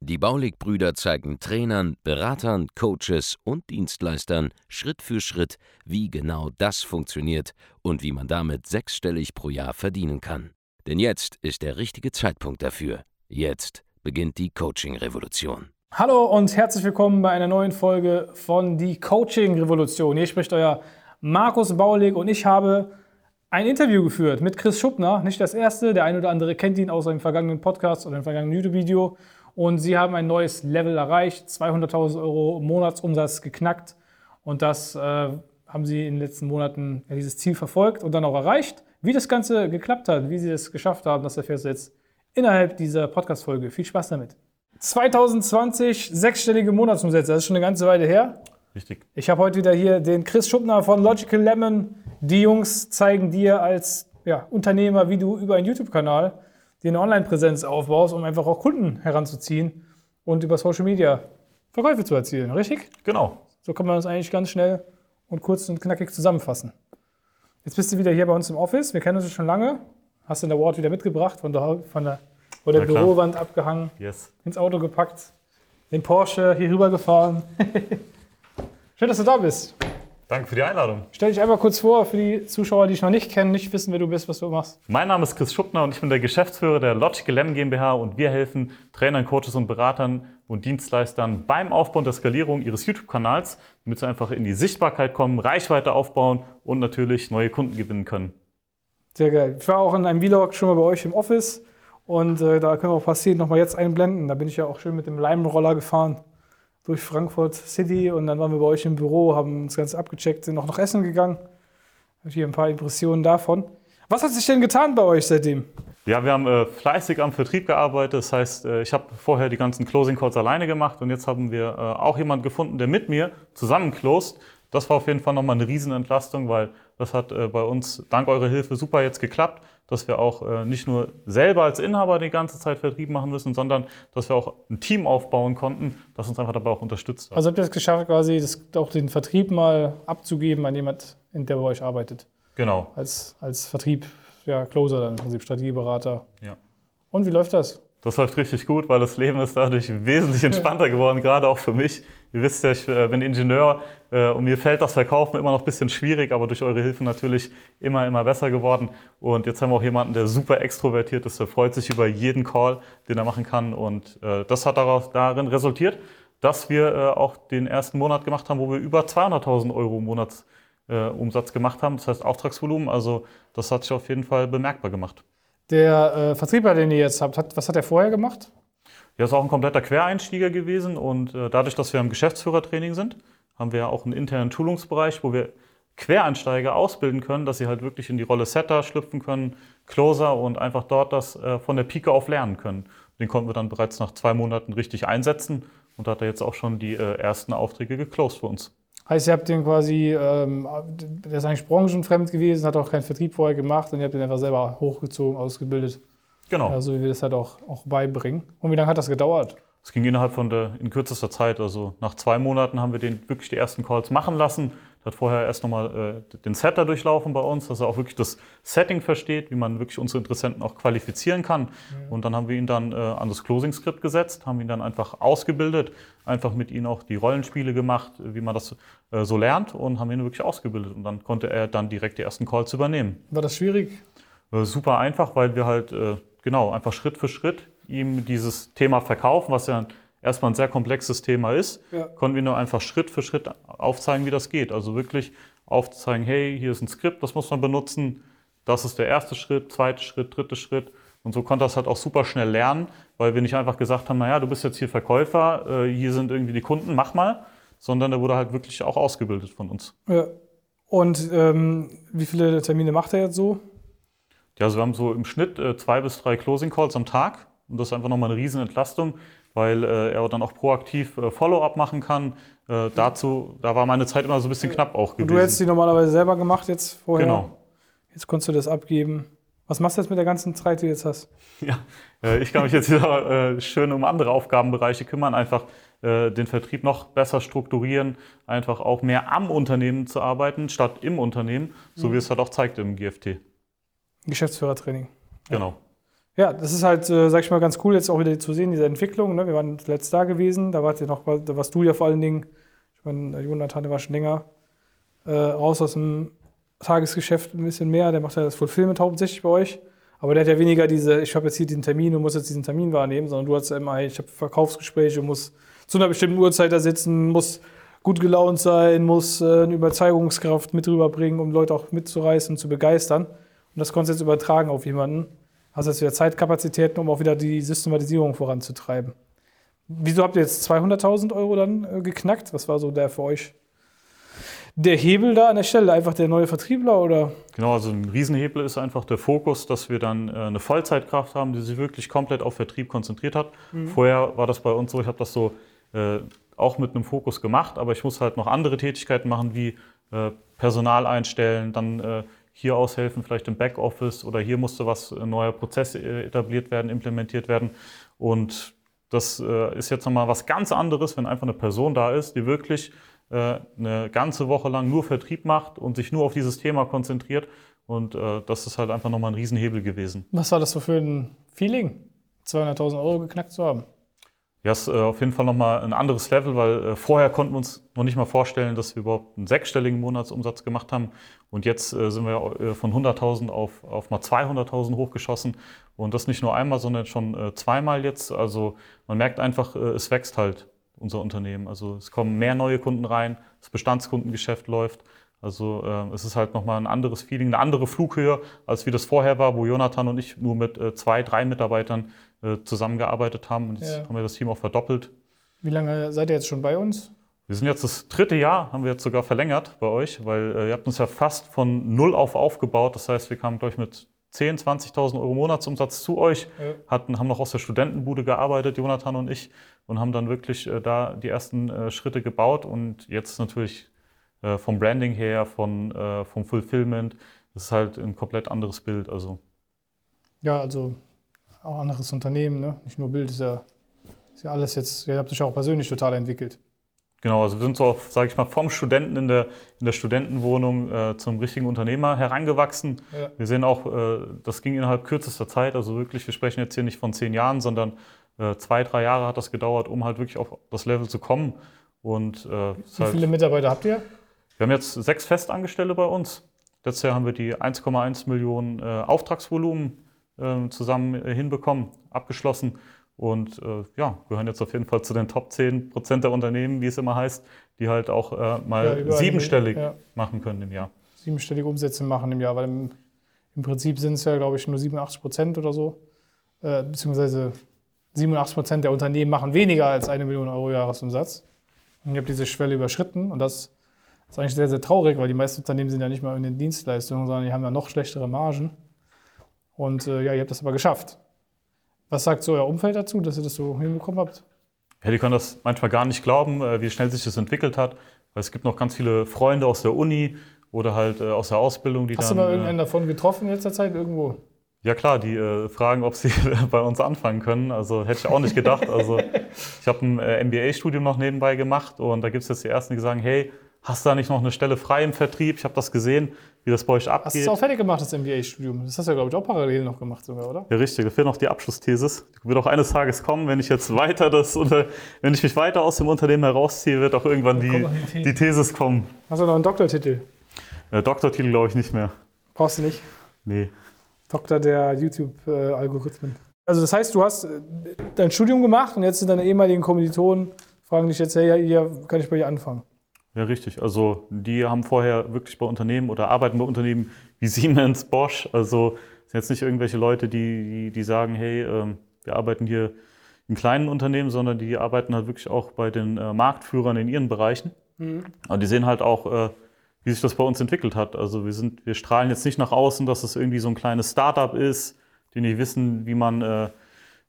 Die Baulig-Brüder zeigen Trainern, Beratern, Coaches und Dienstleistern Schritt für Schritt, wie genau das funktioniert und wie man damit sechsstellig pro Jahr verdienen kann. Denn jetzt ist der richtige Zeitpunkt dafür. Jetzt beginnt die Coaching-Revolution. Hallo und herzlich willkommen bei einer neuen Folge von Die Coaching-Revolution. Hier spricht euer Markus Baulig und ich habe ein Interview geführt mit Chris Schuppner. Nicht das erste, der eine oder andere kennt ihn aus einem vergangenen Podcast oder einem vergangenen YouTube-Video. Und sie haben ein neues Level erreicht, 200.000 Euro Monatsumsatz geknackt. Und das äh, haben sie in den letzten Monaten ja, dieses Ziel verfolgt und dann auch erreicht. Wie das Ganze geklappt hat, wie sie es geschafft haben, das erfährst du jetzt innerhalb dieser Podcast-Folge. Viel Spaß damit. 2020 sechsstellige Monatsumsätze, das ist schon eine ganze Weile her. Richtig. Ich habe heute wieder hier den Chris Schuppner von Logical Lemon. Die Jungs zeigen dir als ja, Unternehmer, wie du über einen YouTube-Kanal dir eine Online-Präsenz aufbaust, um einfach auch Kunden heranzuziehen und über Social Media Verkäufe zu erzielen, richtig? Genau. So kann man das eigentlich ganz schnell und kurz und knackig zusammenfassen. Jetzt bist du wieder hier bei uns im Office. Wir kennen uns schon lange. Hast den Award wieder mitgebracht, von der, von der, von der Bürowand abgehangen, yes. ins Auto gepackt, den Porsche hier rüber gefahren. Schön, dass du da bist. Danke für die Einladung. Stell dich einmal kurz vor für die Zuschauer, die dich noch nicht kennen, nicht wissen, wer du bist, was du machst. Mein Name ist Chris Schuppner und ich bin der Geschäftsführer der Logical Lemon GmbH und wir helfen Trainern, Coaches und Beratern und Dienstleistern beim Aufbau und der Skalierung ihres YouTube-Kanals, damit sie einfach in die Sichtbarkeit kommen, Reichweite aufbauen und natürlich neue Kunden gewinnen können. Sehr geil. Ich war auch in einem Vlog schon mal bei euch im Office und äh, da können wir auch passieren, nochmal jetzt einblenden. Da bin ich ja auch schön mit dem Leimroller gefahren durch Frankfurt City und dann waren wir bei euch im Büro, haben uns ganz abgecheckt, sind noch nach Essen gegangen. Habe hier ein paar Impressionen davon. Was hat sich denn getan bei euch seitdem? Ja, wir haben äh, fleißig am Vertrieb gearbeitet. Das heißt, äh, ich habe vorher die ganzen Closing Calls alleine gemacht und jetzt haben wir äh, auch jemanden gefunden, der mit mir zusammen closed. Das war auf jeden Fall nochmal eine Riesenentlastung, weil das hat äh, bei uns dank eurer Hilfe super jetzt geklappt dass wir auch äh, nicht nur selber als Inhaber die ganze Zeit Vertrieb machen müssen, sondern dass wir auch ein Team aufbauen konnten, das uns einfach dabei auch unterstützt hat. Also habt ihr es geschafft, quasi das, auch den Vertrieb mal abzugeben an jemand, der bei euch arbeitet? Genau. Als, als Vertrieb, ja, Closer dann im Prinzip, Strategieberater. Ja. Und wie läuft das? Das läuft richtig gut, weil das Leben ist dadurch wesentlich entspannter geworden, gerade auch für mich. Ihr wisst ja, ich äh, bin Ingenieur äh, und mir fällt das Verkaufen immer noch ein bisschen schwierig, aber durch eure Hilfe natürlich immer, immer besser geworden. Und jetzt haben wir auch jemanden, der super extrovertiert ist, der freut sich über jeden Call, den er machen kann. Und äh, das hat darin resultiert, dass wir auch den ersten Monat gemacht haben, wo wir über 200.000 Euro Monatsumsatz gemacht haben, das heißt Auftragsvolumen. Also das hat sich auf jeden Fall bemerkbar gemacht. Der äh, Vertriebler, den ihr jetzt habt, hat, was hat er vorher gemacht? Er ist auch ein kompletter Quereinstieger gewesen und äh, dadurch, dass wir im Geschäftsführertraining sind, haben wir auch einen internen Schulungsbereich, wo wir Quereinsteiger ausbilden können, dass sie halt wirklich in die Rolle Setter schlüpfen können, Closer und einfach dort das äh, von der Pike auf lernen können. Den konnten wir dann bereits nach zwei Monaten richtig einsetzen und da hat er jetzt auch schon die äh, ersten Aufträge geclosed für uns. Heißt, ihr habt den quasi, ähm, der ist eigentlich branchenfremd gewesen, hat auch keinen Vertrieb vorher gemacht und ihr habt ihn einfach selber hochgezogen, ausgebildet. Genau. Also wie wir das halt auch, auch beibringen. Und wie lange hat das gedauert? Es ging innerhalb von der, in kürzester Zeit. Also nach zwei Monaten haben wir den wirklich die ersten Calls machen lassen. Der hat vorher erst nochmal äh, den Setter durchlaufen bei uns, dass er auch wirklich das Setting versteht, wie man wirklich unsere Interessenten auch qualifizieren kann. Mhm. Und dann haben wir ihn dann äh, an das Closing-Skript gesetzt, haben ihn dann einfach ausgebildet, einfach mit ihm auch die Rollenspiele gemacht, wie man das äh, so lernt und haben ihn wirklich ausgebildet. Und dann konnte er dann direkt die ersten Calls übernehmen. War das schwierig? Äh, super einfach, weil wir halt äh, genau einfach Schritt für Schritt ihm dieses Thema verkaufen, was ja erstmal ein sehr komplexes Thema ist, ja. konnten wir nur einfach Schritt für Schritt aufzeigen, wie das geht. Also wirklich aufzeigen, hey, hier ist ein Skript, das muss man benutzen. Das ist der erste Schritt, zweite Schritt, dritte Schritt. Und so konnte das halt auch super schnell lernen, weil wir nicht einfach gesagt haben, naja, du bist jetzt hier Verkäufer, äh, hier sind irgendwie die Kunden, mach mal, sondern der wurde halt wirklich auch ausgebildet von uns. Ja. Und ähm, wie viele Termine macht er jetzt so? Ja, also wir haben so im Schnitt äh, zwei bis drei Closing Calls am Tag. Und das ist einfach nochmal eine Riesenentlastung, weil äh, er dann auch proaktiv äh, Follow-up machen kann, äh, dazu, da war meine Zeit immer so ein bisschen knapp auch Und gewesen. du hättest die normalerweise selber gemacht jetzt vorher. Genau. Jetzt konntest du das abgeben. Was machst du jetzt mit der ganzen Zeit, die du jetzt hast? Ja, äh, ich kann mich jetzt wieder äh, schön um andere Aufgabenbereiche kümmern, einfach den Vertrieb noch besser strukturieren, einfach auch mehr am Unternehmen zu arbeiten, statt im Unternehmen, so wie es halt auch zeigt im GFT. Geschäftsführertraining. Genau. Ja, das ist halt, äh, sag ich mal, ganz cool, jetzt auch wieder zu sehen, diese Entwicklung. Ne? Wir waren zuletzt da gewesen, da wart ihr noch, da warst du ja vor allen Dingen, ich meine, Jonathan, der war schon länger äh, raus aus dem Tagesgeschäft ein bisschen mehr, der macht ja das Fulfillment hauptsächlich bei euch. Aber der hat ja weniger diese, ich habe jetzt hier diesen Termin und muss jetzt diesen Termin wahrnehmen, sondern du hast ja immer, ich habe Verkaufsgespräche, muss zu einer bestimmten Uhrzeit da sitzen, muss gut gelaunt sein, muss äh, eine Überzeugungskraft mit rüberbringen, um Leute auch mitzureißen und zu begeistern. Und das konntest du jetzt übertragen auf jemanden. Hast jetzt wieder Zeitkapazitäten, um auch wieder die Systematisierung voranzutreiben. Wieso habt ihr jetzt 200.000 Euro dann äh, geknackt? Was war so der für euch der Hebel da an der Stelle? Einfach der neue Vertriebler oder? Genau, also ein Riesenhebel ist einfach der Fokus, dass wir dann äh, eine Vollzeitkraft haben, die sich wirklich komplett auf Vertrieb konzentriert hat. Vorher war das bei uns so, ich habe das so äh, auch mit einem Fokus gemacht, aber ich muss halt noch andere Tätigkeiten machen, wie äh, Personal einstellen, dann äh, hier aushelfen, vielleicht im Backoffice oder hier musste was, ein neuer Prozess äh, etabliert werden, implementiert werden. Und das äh, ist jetzt nochmal was ganz anderes, wenn einfach eine Person da ist, die wirklich äh, eine ganze Woche lang nur Vertrieb macht und sich nur auf dieses Thema konzentriert. Und äh, das ist halt einfach nochmal ein Riesenhebel gewesen. Was war das so für ein Feeling, 200.000 Euro geknackt zu haben? Ja, ist äh, auf jeden Fall nochmal ein anderes Level, weil äh, vorher konnten wir uns noch nicht mal vorstellen, dass wir überhaupt einen sechsstelligen Monatsumsatz gemacht haben. Und jetzt äh, sind wir äh, von 100.000 auf, auf mal 200.000 hochgeschossen. Und das nicht nur einmal, sondern schon äh, zweimal jetzt. Also man merkt einfach, äh, es wächst halt unser Unternehmen. Also es kommen mehr neue Kunden rein, das Bestandskundengeschäft läuft. Also äh, es ist halt nochmal ein anderes Feeling, eine andere Flughöhe, als wie das vorher war, wo Jonathan und ich nur mit äh, zwei, drei Mitarbeitern äh, zusammengearbeitet haben. Und jetzt Ja. haben wir das Team auch verdoppelt. Wie lange seid ihr jetzt schon bei uns? Wir sind jetzt das dritte Jahr, haben wir jetzt sogar verlängert bei euch, weil äh, ihr habt uns ja fast von null auf aufgebaut. Das heißt, wir kamen, glaube ich, mit 10.000, 20.000 Euro Monatsumsatz zu euch, Ja. hatten, haben noch aus der Studentenbude gearbeitet, Jonathan und ich, und haben dann wirklich äh, da die ersten äh, Schritte gebaut. Und jetzt natürlich äh, vom Branding her, von, äh, vom Fulfillment, das ist halt ein komplett anderes Bild. Also Ja, also auch anderes Unternehmen, ne? nicht nur Bild, ist ja, ist ja alles jetzt, ihr habt euch ja auch persönlich total entwickelt. Genau, also wir sind so, sage ich mal, vom Studenten in der, in der Studentenwohnung äh, zum richtigen Unternehmer herangewachsen. Ja. Wir sehen auch, äh, das ging innerhalb kürzester Zeit, also wirklich, wir sprechen jetzt hier nicht von zehn Jahren, sondern äh, zwei, drei Jahre hat das gedauert, um halt wirklich auf das Level zu kommen. Und äh, Wie halt, viele Mitarbeiter habt ihr? wir haben jetzt sechs Festangestellte bei uns. Letztes Jahr haben wir die 1,1 Millionen äh, Auftragsvolumen zusammen äh, hinbekommen, abgeschlossen. Und äh, ja, gehören jetzt auf jeden Fall zu den Top 10 Prozent der Unternehmen, wie es immer heißt, die halt auch äh, mal Ja, siebenstellig ja. machen können im Jahr. Siebenstellige Umsätze machen im Jahr, weil im, im Prinzip sind es ja, glaube ich, nur 87 Prozent oder so. Äh, beziehungsweise 87 Prozent der Unternehmen machen weniger als eine Million Euro Jahresumsatz. Und ihr habt diese Schwelle überschritten und das ist eigentlich sehr, sehr traurig, weil die meisten Unternehmen sind ja nicht mal in den Dienstleistungen, sondern die haben ja noch schlechtere Margen. Und äh, ja, ihr habt das aber geschafft. Was sagt so euer Umfeld dazu, dass ihr das so hinbekommen habt? Ja, die können das manchmal gar nicht glauben, äh, wie schnell sich das entwickelt hat. Weil es gibt noch ganz viele Freunde aus der Uni oder halt äh, aus der Ausbildung, die Hast dann. du mal äh, irgendeinen davon getroffen in letzter Zeit irgendwo? Ja klar, die äh, fragen, ob sie bei uns anfangen können. Also hätte ich auch nicht gedacht. Also ich habe ein äh, MBA-Studium noch nebenbei gemacht und da gibt es jetzt die ersten, die sagen, hey, hast du da nicht noch eine Stelle frei im Vertrieb? Ich habe das gesehen, wie das bei euch Hast du abgeht. es auch fertig gemacht, das MBA-Studium? Das hast du ja, glaube ich, auch parallel noch gemacht sogar, oder? Ja, richtig, da fehlt noch die Abschlussthesis. Die wird auch eines Tages kommen, wenn ich jetzt weiter das, unter, wenn ich mich weiter aus dem Unternehmen herausziehe, wird auch irgendwann die, die Thesis kommen. Hast du noch einen Doktortitel? Äh, Doktortitel glaube ich nicht mehr. Brauchst du nicht. Nee. Doktor der YouTube-Algorithmen. Also das heißt, du hast äh, dein Studium gemacht und jetzt sind deine ehemaligen Kommilitonen, fragen dich jetzt, hey, ja, hier kann ich bei dir anfangen. Ja, richtig. Also die haben vorher wirklich bei Unternehmen oder arbeiten bei Unternehmen wie Siemens, Bosch. Also sind jetzt nicht irgendwelche Leute, die, die, die sagen, hey, ähm, wir arbeiten hier in kleinen Unternehmen, sondern die arbeiten halt wirklich auch bei den äh, Marktführern in ihren Bereichen. Und die sehen halt auch, äh, wie sich das bei uns entwickelt hat. Also wir sind, wir strahlen jetzt nicht nach außen, dass es irgendwie so ein kleines Startup ist, die nicht wissen, wie man äh,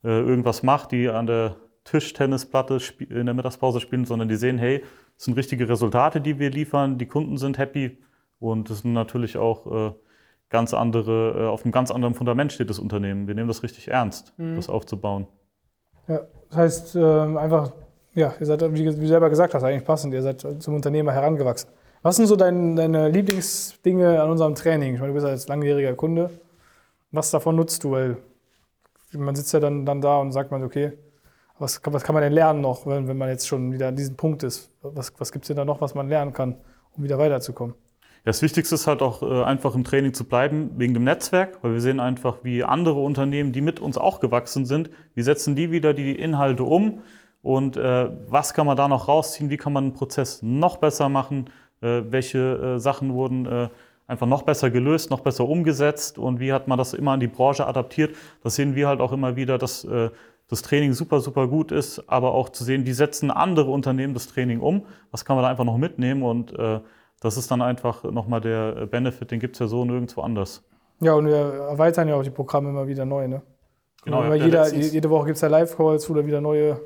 irgendwas macht, die an der Tischtennisplatte sp- in der Mittagspause spielen, sondern die sehen, hey, Es sind richtige Resultate, die wir liefern. Die Kunden sind happy und es sind natürlich auch äh, ganz andere, äh, auf einem ganz anderen Fundament steht das Unternehmen. Wir nehmen das richtig ernst, mhm. das aufzubauen. Ja, das heißt ähm, einfach, ja, ihr seid, wie, du selber gesagt hast, eigentlich passend, ihr seid zum Unternehmer herangewachsen. Was sind so dein, deine Lieblingsdinge an unserem Training? Ich meine, du bist ja jetzt langjähriger Kunde. Was davon nutzt du? Weil man sitzt ja dann, dann da und sagt man, okay, was, was kann man denn lernen noch, wenn, wenn man jetzt schon wieder an diesem Punkt ist? Was, was gibt es denn da noch, was man lernen kann, um wieder weiterzukommen? Das Wichtigste ist halt auch äh, einfach im Training zu bleiben wegen dem Netzwerk, weil wir sehen einfach, wie andere Unternehmen, die mit uns auch gewachsen sind, wie setzen die wieder die Inhalte um und äh, was kann man da noch rausziehen, wie kann man den Prozess noch besser machen, äh, welche äh, Sachen wurden äh, einfach noch besser gelöst, noch besser umgesetzt und wie hat man das immer an die Branche adaptiert. Das sehen wir halt auch immer wieder, dass äh, das Training super, super gut ist, aber auch zu sehen, wie setzen andere Unternehmen das Training um, was kann man da einfach noch mitnehmen und das ist dann einfach nochmal der Benefit, den gibt es ja so nirgendwo anders. Ja, und wir erweitern ja auch die Programme immer wieder neu. Ne? Genau, ja, jeder, jede Woche gibt es ja Live-Calls, wo da wieder neue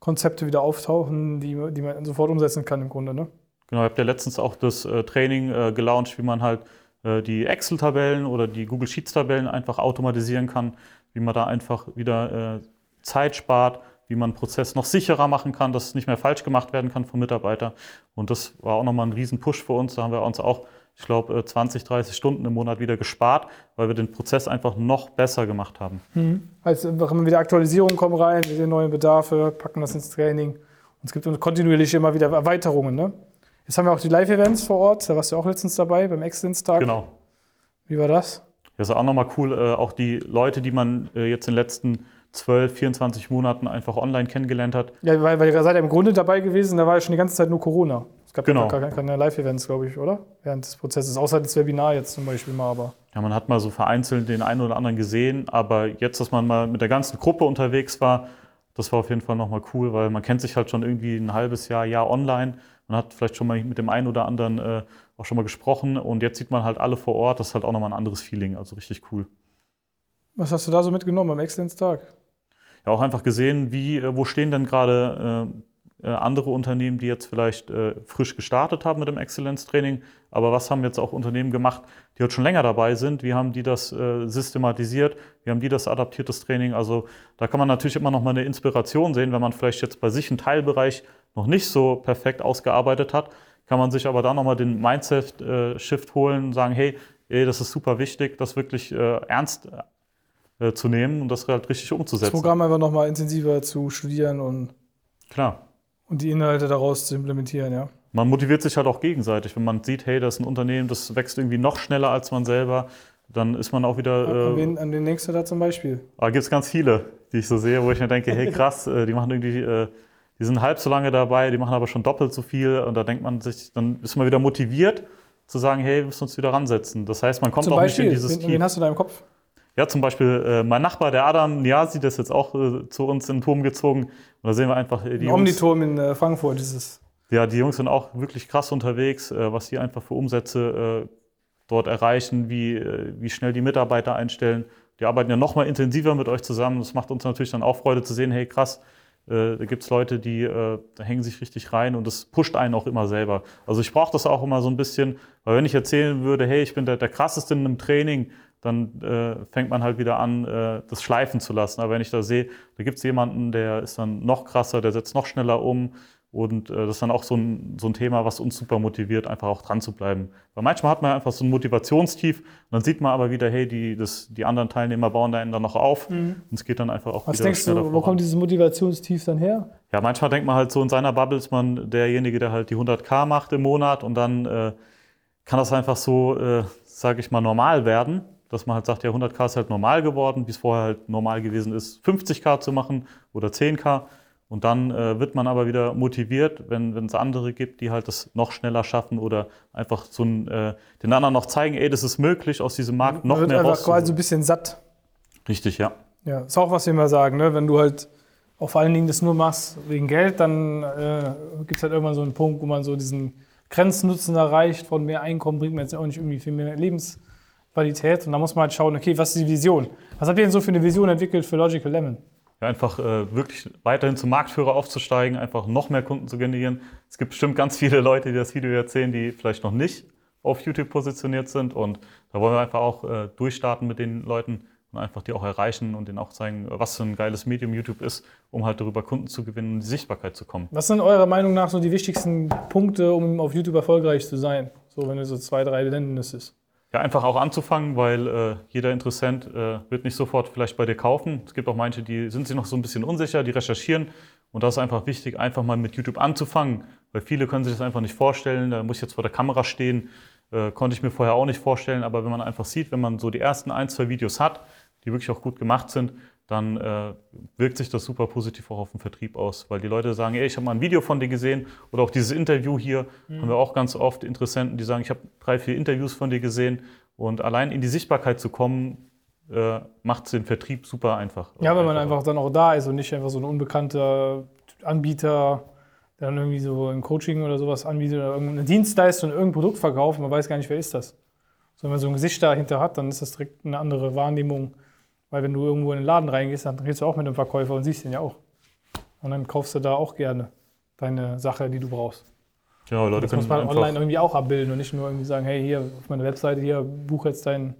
Konzepte wieder auftauchen, die, die man sofort umsetzen kann im Grunde. Ne? Genau, ich habe ja letztens auch das äh, Training äh, gelauncht, wie man halt äh, die Excel-Tabellen oder die Google Sheets-Tabellen einfach automatisieren kann, wie man da einfach wieder äh, Zeit spart, wie man einen Prozess noch sicherer machen kann, dass es nicht mehr falsch gemacht werden kann vom Mitarbeiter. Und das war auch nochmal ein riesen Push für uns. Da haben wir uns auch, ich glaube, 20, 30 Stunden im Monat wieder gespart, weil wir den Prozess einfach noch besser gemacht haben. Mhm. Also immer wieder Aktualisierungen kommen rein, wir sehen neue Bedarfe, packen das ins Training. Und es gibt kontinuierlich immer wieder Erweiterungen. Ne? Jetzt haben wir auch die Live-Events vor Ort. Da warst du auch letztens dabei beim Excellence-Tag. Genau. Wie war das? Das ist auch nochmal cool. Äh, auch die Leute, die man äh, jetzt in den letzten 12, 24 Monaten einfach online kennengelernt hat. Ja, weil, weil ihr seid ja im Grunde dabei gewesen, da war ja schon die ganze Zeit nur Corona. Es gab genau. ja keine, keine Live-Events, glaube ich, oder? Während des Prozesses, außer das Webinar jetzt zum Beispiel mal, aber. Ja, man hat mal so vereinzelt den einen oder anderen gesehen, aber jetzt, dass man mal mit der ganzen Gruppe unterwegs war, das war auf jeden Fall nochmal cool, weil man kennt sich halt schon irgendwie ein halbes Jahr, Jahr online. Man hat vielleicht schon mal mit dem einen oder anderen äh, auch schon mal gesprochen und jetzt sieht man halt alle vor Ort. Das ist halt auch nochmal ein anderes Feeling, also richtig cool. Was hast du da so mitgenommen am Exzellenztag? Ja, auch einfach gesehen, wie, äh, wo stehen denn gerade äh, äh, andere Unternehmen, die jetzt vielleicht äh, frisch gestartet haben mit dem Exzellenztraining. Aber was haben jetzt auch Unternehmen gemacht, die jetzt schon länger dabei sind? Wie haben die das äh, systematisiert? Wie haben die das adaptiert, das Training? Also da kann man natürlich immer noch mal eine Inspiration sehen, wenn man vielleicht jetzt bei sich einen Teilbereich noch nicht so perfekt ausgearbeitet hat, kann man sich aber da nochmal den Mindset-Shift holen und sagen, hey, ey, das ist super wichtig, das wirklich äh, ernst äh, zu nehmen und das halt richtig umzusetzen. Das Programm einfach nochmal intensiver zu studieren und Klar. Und die Inhalte daraus zu implementieren, ja. Man motiviert sich halt auch gegenseitig. Wenn man sieht, hey, das ist ein Unternehmen, das wächst irgendwie noch schneller als man selber, dann ist man auch wieder. An, äh, wen, an den denkst du da zum Beispiel? Da gibt es ganz viele, die ich so sehe, wo ich mir denke, hey krass, äh, die machen irgendwie, äh, die sind halb so lange dabei, die machen aber schon doppelt so viel. Und da denkt man sich, dann ist man wieder motiviert zu sagen, hey, wir müssen uns wieder ransetzen. Das heißt, man kommt zum auch Beispiel, nicht in dieses wen, Wen hast du da im Kopf? Ja, zum Beispiel äh, mein Nachbar, der Adam Niasi, der ist jetzt auch äh, zu uns in den Turm gezogen. Und da sehen wir einfach äh, die Ein Omniturm in äh, Frankfurt dieses. Ja, die Jungs sind auch wirklich krass unterwegs, äh, was sie einfach für Umsätze äh, dort erreichen, wie, äh, wie schnell die Mitarbeiter einstellen. Die arbeiten ja noch mal intensiver mit euch zusammen. Das macht uns natürlich dann auch Freude zu sehen, hey krass, da gibt es Leute, die hängen sich richtig rein und das pusht einen auch immer selber. Also ich brauche das auch immer so ein bisschen, weil wenn ich erzählen würde, hey, ich bin der, der krasseste in einem Training, dann äh, fängt man halt wieder an, äh, das schleifen zu lassen. Aber wenn ich da sehe, da gibt es jemanden, der ist dann noch krasser, der setzt noch schneller um. Und äh, das ist dann auch so ein, so ein Thema, was uns super motiviert, einfach auch dran zu bleiben. Weil manchmal hat man einfach so ein Motivationstief und dann sieht man aber wieder, hey, die, das, die anderen Teilnehmer bauen da dann noch auf mhm. und es geht dann einfach auch was wieder denkst du, wo voran. kommt dieses Motivationstief dann her? Ja, manchmal denkt man halt so in seiner Bubble ist man derjenige, der halt die 100k macht im Monat und dann äh, kann das einfach so, äh, sage ich mal, normal werden dass man halt sagt, ja, 100k ist halt normal geworden, wie es vorher halt normal gewesen ist, 50k zu machen oder 10k. Und dann äh, wird man aber wieder motiviert, wenn es andere gibt, die halt das noch schneller schaffen oder einfach so ein, äh, den anderen noch zeigen, ey, das ist möglich, aus diesem Markt noch man wird mehr einfach quasi so ein bisschen satt. Richtig, ja. Ja, ist auch was wir immer sagen, ne? wenn du halt auch vor allen Dingen das nur machst wegen Geld, dann äh, gibt es halt irgendwann so einen Punkt, wo man so diesen Grenznutzen erreicht, von mehr Einkommen bringt man jetzt auch nicht irgendwie viel mehr Lebens Qualität. Und da muss man halt schauen, okay, was ist die Vision? Was habt ihr denn so für eine Vision entwickelt für Logical Lemon? ja, einfach äh, wirklich weiterhin zum Marktführer aufzusteigen, einfach noch mehr Kunden zu generieren. Es gibt bestimmt ganz viele Leute, die das Video jetzt sehen, die vielleicht noch nicht auf YouTube positioniert sind. Und da wollen wir einfach auch äh, durchstarten mit den Leuten und einfach die auch erreichen und denen auch zeigen, was für ein geiles Medium YouTube ist, um halt darüber Kunden zu gewinnen und die Sichtbarkeit zu kommen. Was sind eurer Meinung nach so die wichtigsten Punkte, um auf YouTube erfolgreich zu sein? So, wenn du so zwei, drei nennen müsstest. Ja, einfach auch anzufangen, weil äh, jeder Interessent äh, wird nicht sofort vielleicht bei dir kaufen. Es gibt auch manche, die sind sich noch so ein bisschen unsicher, die recherchieren. Und das ist einfach wichtig, einfach mal mit YouTube anzufangen, weil viele können sich das einfach nicht vorstellen. Da muss ich jetzt vor der Kamera stehen, äh, konnte ich mir vorher auch nicht vorstellen. Aber wenn man einfach sieht, wenn man so die ersten ein, zwei Videos hat, die wirklich auch gut gemacht sind, dann äh, wirkt sich das super positiv auch auf den Vertrieb aus, weil die Leute sagen, ey, ich habe mal ein Video von dir gesehen oder auch dieses Interview hier mhm. haben wir auch ganz oft Interessenten, die sagen, ich habe drei, vier Interviews von dir gesehen und allein in die Sichtbarkeit zu kommen, äh, macht den Vertrieb super einfach. Ja, wenn man einfach dann auch da ist und nicht einfach so ein unbekannter Anbieter, der dann irgendwie so ein Coaching oder sowas anbietet oder irgendeine Dienstleistung, irgendein Produkt verkauft, man weiß gar nicht, wer ist das. So, wenn man so ein Gesicht dahinter hat, dann ist das direkt eine andere Wahrnehmung weil wenn du irgendwo in den Laden reingehst, dann redest du auch mit dem Verkäufer und siehst ihn ja auch. Und dann kaufst du da auch gerne deine Sache, die du brauchst. Genau, Leute das muss man online irgendwie auch abbilden und nicht nur irgendwie sagen, hey, hier auf meiner Webseite, hier buch jetzt dein,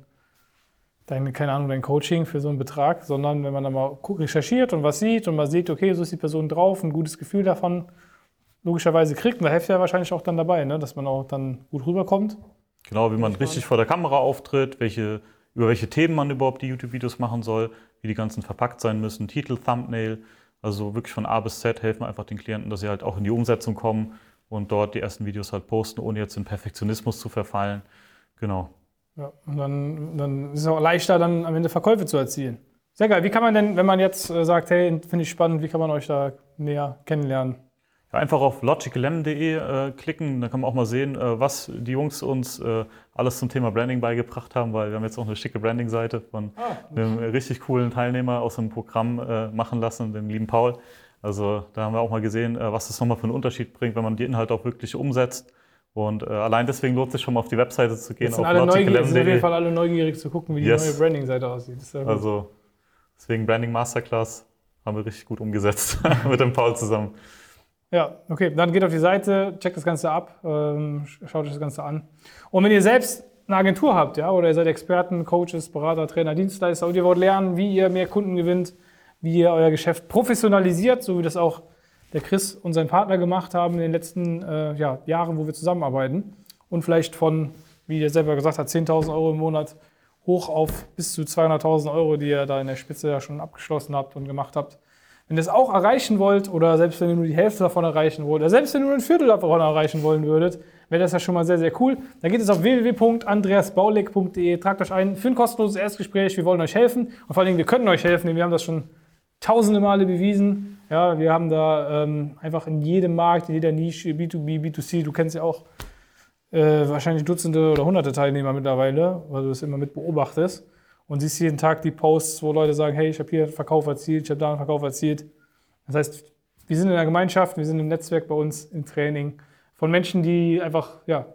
dein, keine Ahnung, dein Coaching für so einen Betrag, sondern wenn man dann mal recherchiert und was sieht und man sieht, okay, so ist die Person drauf, ein gutes Gefühl davon logischerweise kriegt, und da hilft ja wahrscheinlich auch dann dabei, ne, dass man auch dann gut rüberkommt. Genau, wie man richtig vor der Kamera auftritt, welche über welche Themen man überhaupt die YouTube-Videos machen soll, wie die ganzen verpackt sein müssen, Titel, Thumbnail. Also wirklich von A bis Z helfen wir einfach den Klienten, dass sie halt auch in die Umsetzung kommen und dort die ersten Videos halt posten, ohne jetzt in Perfektionismus zu verfallen. Genau. Ja, und dann, dann ist es auch leichter, dann am Ende Verkäufe zu erzielen. Sehr geil. Wie kann man denn, wenn man jetzt äh, sagt, hey, finde ich spannend, wie kann man euch da näher kennenlernen? Ja, einfach auf logicalm.de äh, klicken, da kann man auch mal sehen, äh, was die Jungs uns äh, alles zum Thema Branding beigebracht haben, weil wir haben jetzt auch eine schicke Branding-Seite von ah, einem richtig coolen Teilnehmer aus einem Programm äh, machen lassen, dem lieben Paul. Also da haben wir auch mal gesehen, äh, was das nochmal für einen Unterschied bringt, wenn man die Inhalte auch wirklich umsetzt. Und äh, allein deswegen lohnt es sich schon mal auf die Webseite zu gehen. Jetzt sind, alle neugierig, sind auf jeden Fall alle neugierig zu gucken, wie die yes. neue Branding-Seite aussieht. also deswegen Branding Masterclass haben wir richtig gut umgesetzt mit dem Paul zusammen. Ja, okay, dann geht auf die Seite, checkt das Ganze ab, ähm, schaut euch das Ganze an. Und wenn ihr selbst eine Agentur habt, ja, oder ihr seid Experten, Coaches, Berater, Trainer, Dienstleister und ihr wollt lernen, wie ihr mehr Kunden gewinnt, wie ihr euer Geschäft professionalisiert, so wie das auch der Chris und sein Partner gemacht haben in den letzten äh, ja, Jahren, wo wir zusammenarbeiten und vielleicht von, wie er selber gesagt hat, 10.000 Euro im Monat hoch auf bis zu 200.000 Euro, die ihr da in der Spitze ja schon abgeschlossen habt und gemacht habt. Wenn ihr es auch erreichen wollt, oder selbst wenn ihr nur die Hälfte davon erreichen wollt, oder selbst wenn ihr nur ein Viertel davon erreichen wollen würdet, wäre das ja schon mal sehr, sehr cool. Dann geht es auf www.andreasbaulig.de, tragt euch ein für ein kostenloses Erstgespräch. Wir wollen euch helfen und vor allen Dingen, wir können euch helfen, denn wir haben das schon tausende Male bewiesen. Ja, wir haben da ähm, einfach in jedem Markt, in jeder Nische, B2B, B2C, du kennst ja auch äh, wahrscheinlich Dutzende oder Hunderte Teilnehmer mittlerweile, weil du das immer mit beobachtest und siehst jeden Tag die Posts, wo Leute sagen, hey, ich habe hier einen Verkauf erzielt, ich habe da einen Verkauf erzielt. Das heißt, wir sind in der Gemeinschaft, wir sind im Netzwerk bei uns im Training von Menschen, die einfach ja,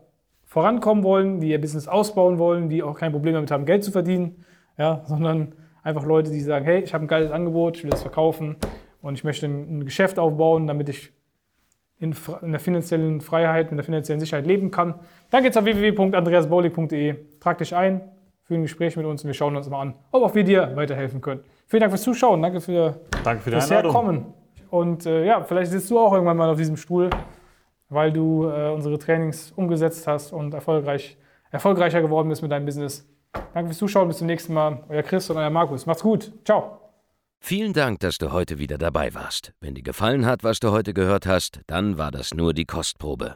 vorankommen wollen, die ihr Business ausbauen wollen, die auch kein Problem damit haben, Geld zu verdienen, ja, sondern einfach Leute, die sagen, hey, ich habe ein geiles Angebot, ich will das verkaufen und ich möchte ein Geschäft aufbauen, damit ich in, in der finanziellen Freiheit, in der finanziellen Sicherheit leben kann. Dann geht's auf www.andreasbaulig.de. Trag dich ein, für ein Gespräch mit uns und wir schauen uns mal an, ob auch wir dir weiterhelfen können. Vielen Dank fürs Zuschauen, danke für, danke für das Herkommen. Und äh, ja, vielleicht sitzt du auch irgendwann mal auf diesem Stuhl, weil du äh, unsere Trainings umgesetzt hast und erfolgreich, erfolgreicher geworden bist mit deinem Business. Danke fürs Zuschauen, bis zum nächsten Mal. Euer Chris und euer Markus. Macht's gut. Ciao. Vielen Dank, dass du heute wieder dabei warst. Wenn dir gefallen hat, was du heute gehört hast, dann war das nur die Kostprobe.